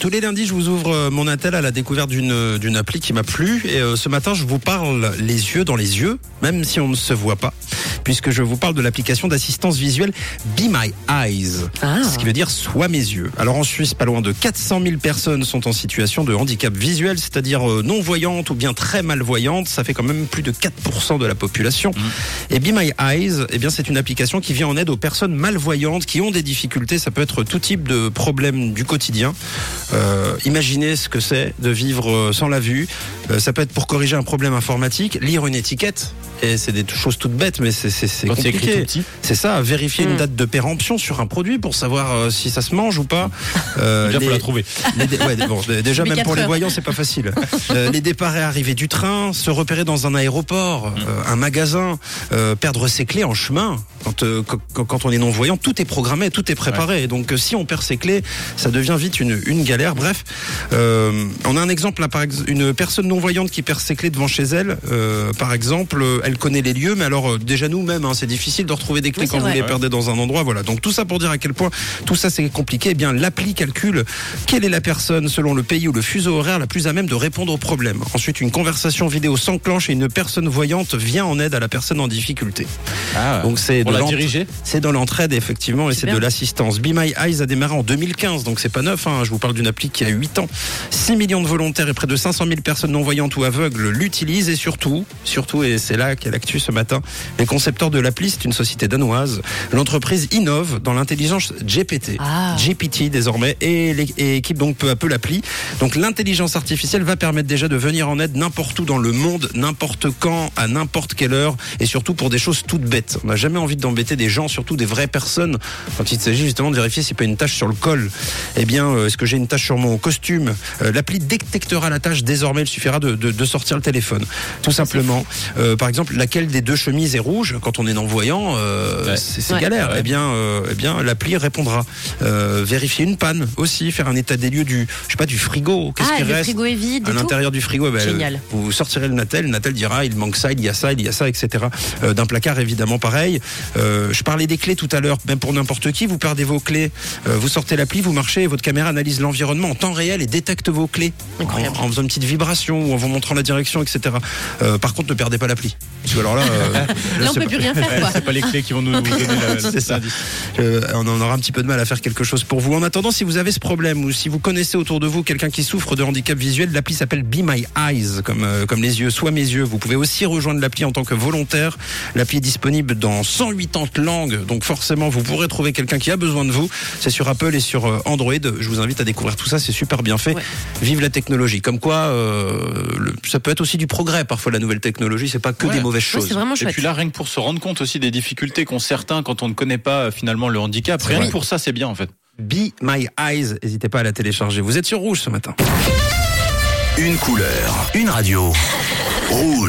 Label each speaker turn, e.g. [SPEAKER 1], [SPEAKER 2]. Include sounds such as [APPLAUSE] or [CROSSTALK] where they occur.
[SPEAKER 1] Tous les lundis, je vous ouvre euh, mon attel à la découverte d'une euh, d'une appli qui m'a plu. Et euh, ce matin, je vous parle les yeux dans les yeux, même si on ne se voit pas, puisque je vous parle de l'application d'assistance visuelle Be My Eyes,
[SPEAKER 2] Ah.
[SPEAKER 1] ce qui veut dire Sois mes yeux. Alors en Suisse, pas loin de 400 000 personnes sont en situation de handicap visuel, c'est-à-dire euh, non-voyantes ou bien très malvoyantes. Ça fait quand même plus de 4% de la population. Et Be My Eyes, eh bien, c'est une application qui vient en aide aux personnes malvoyantes qui ont des difficultés. Ça peut être tout type de problèmes du quotidien. Euh, imaginez ce que c'est de vivre euh, sans la vue. Euh, ça peut être pour corriger un problème informatique, lire une étiquette. Et c'est des choses toutes bêtes, mais c'est c'est- c'est
[SPEAKER 3] Quand c'est écrit
[SPEAKER 1] compliqué. C'est ça, vérifier
[SPEAKER 2] Mm.
[SPEAKER 1] une date de péremption sur un produit pour savoir euh, si ça se mange ou pas. Euh, [LAUGHS]
[SPEAKER 3] Déjà, faut la trouver. [LAUGHS]
[SPEAKER 1] les dé- ouais, bon, déjà,
[SPEAKER 2] Mais
[SPEAKER 1] même pour les voyants, c'est pas facile. [LAUGHS] Euh, les départs et arrivées du train, se repérer dans un aéroport, euh, un magasin, euh, perdre ses clés en chemin. Quand, euh, quand, quand on est non-voyant, tout est programmé, tout est préparé. Donc, euh, si on perd ses clés, ça devient vite une, une galère. Bref, euh, on a un exemple là, par ex- une personne non-voyante qui perd ses clés devant chez elle. euh, par exemple, elle connaît les lieux, mais alors déjà nous-mêmes, hein, c'est difficile de retrouver des clés
[SPEAKER 2] Oui,
[SPEAKER 1] quand vous
[SPEAKER 2] vrai.
[SPEAKER 1] les
[SPEAKER 3] Ouais.
[SPEAKER 1] perdez dans un endroit. Voilà. Donc tout ça pour dire à quel point tout ça c'est compliqué. Eh bien, l'appli calcule quelle est la personne selon le pays ou le fuseau horaire la plus à même de répondre au problème. Ensuite, une conversation vidéo s'enclenche et une personne voyante vient en aide à la personne en difficulté.
[SPEAKER 3] Ah,
[SPEAKER 1] Donc c'est de
[SPEAKER 3] la diriger
[SPEAKER 1] c'est dans l'entraide effectivement et c'est de l'assistance. Be My Eyes a démarré en 2015, donc c'est pas neuf. Hein. Je vous parle d'une appli qui a 8 ans. 6 millions de volontaires et près de 500 000 personnes non voyantes ou aveugles l'utilisent et surtout, surtout et c'est là qu'est l'actu ce matin, les concepteurs de l'appli, c'est une société danoise. L'entreprise innove dans l'intelligence GPT.
[SPEAKER 2] Ah.
[SPEAKER 1] GPT désormais et, équipe donc peu à peu l'appli. Donc l'intelligence artificielle va permettre déjà de venir en aide n'importe où dans le monde, n'importe quand, à n'importe quelle heure et surtout pour des choses toutes bêtes. On n'a jamais envie d'embêter des gens, surtout des vraies personnes, quand il s'agit justement de vérifier s'il n'y a pas une tache sur le col. Eh bien, euh, est-ce que j'ai une tache sur mon costume? Euh, L'appli détectera la tâche désormais, il suffira de, de- de sortir le téléphone. Tout simplement. Euh, par exemple, laquelle des deux chemises est rouge? Quand on est non-voyant, euh,
[SPEAKER 3] Ouais.
[SPEAKER 1] c'est
[SPEAKER 2] Ouais.
[SPEAKER 1] galère.
[SPEAKER 3] Ouais.
[SPEAKER 1] Eh bien, euh, eh bien, l'appli répondra. Euh, vérifier une panne aussi, faire un état des lieux du, je sais pas, du frigo. Qu'est-ce
[SPEAKER 2] Ah,
[SPEAKER 1] qui
[SPEAKER 2] le
[SPEAKER 1] reste
[SPEAKER 2] frigo est vide
[SPEAKER 1] à l'intérieur du frigo, eh ben,
[SPEAKER 2] Génial.
[SPEAKER 1] euh, vous sortirez le Natel, le Natel dira il manque ça, il y a ça, il y a ça, etc. Euh, D'un placard évidemment pareil. Euh, je parlais des clés tout à l'heure, même pour n'importe qui, vous perdez vos clés, euh, vous sortez l'appli, vous marchez, et votre caméra analyse l'environnement en temps réel et détecte vos clés en,
[SPEAKER 2] Incroyable.
[SPEAKER 1] en faisant une petite vibration ou en vous montrant la direction, etc. Euh, par contre, ne perdez pas l'appli, parce que alors là, euh, [LAUGHS]
[SPEAKER 2] Là, on
[SPEAKER 1] c'est
[SPEAKER 2] peut
[SPEAKER 1] pas-
[SPEAKER 2] plus rien faire, [LAUGHS]
[SPEAKER 3] Ouais. C'est pas les clés qui vont nous [LAUGHS] donner la-
[SPEAKER 1] C'est ça. Euh, on en aura un petit peu de mal à faire quelque chose pour vous. En attendant, si vous avez ce problème ou si vous connaissez autour de vous quelqu'un qui souffre de handicap visuel, l'appli s'appelle Be My Eyes, comme, euh, comme les yeux, soit mes yeux. Vous pouvez aussi rejoindre l'appli en tant que volontaire. L'appli est disponible dans 180 langues, donc forcément, vous pourrez trouver quelqu'un qui a besoin de vous. C'est sur Apple et sur euh, Android. Je vous invite à découvrir tout ça, c'est super bien fait.
[SPEAKER 2] Ouais.
[SPEAKER 1] Vive la technologie. Comme quoi, euh, le- ça peut être aussi du progrès parfois, la nouvelle technologie. C'est pas que
[SPEAKER 3] Ouais.
[SPEAKER 1] des mauvaises
[SPEAKER 2] Ouais,
[SPEAKER 1] choses.
[SPEAKER 2] c'est vraiment
[SPEAKER 3] Et puis là, rien que pour se rendre compte aussi des difficultés qu'ont certains quand on ne connaît pas euh, finalement le handicap, rien que pour ça, c'est bien en fait.
[SPEAKER 1] Be My Eyes, n'hésitez pas à la télécharger. Vous êtes sur Rouge ce matin.
[SPEAKER 4] Une couleur, une radio. Rouge.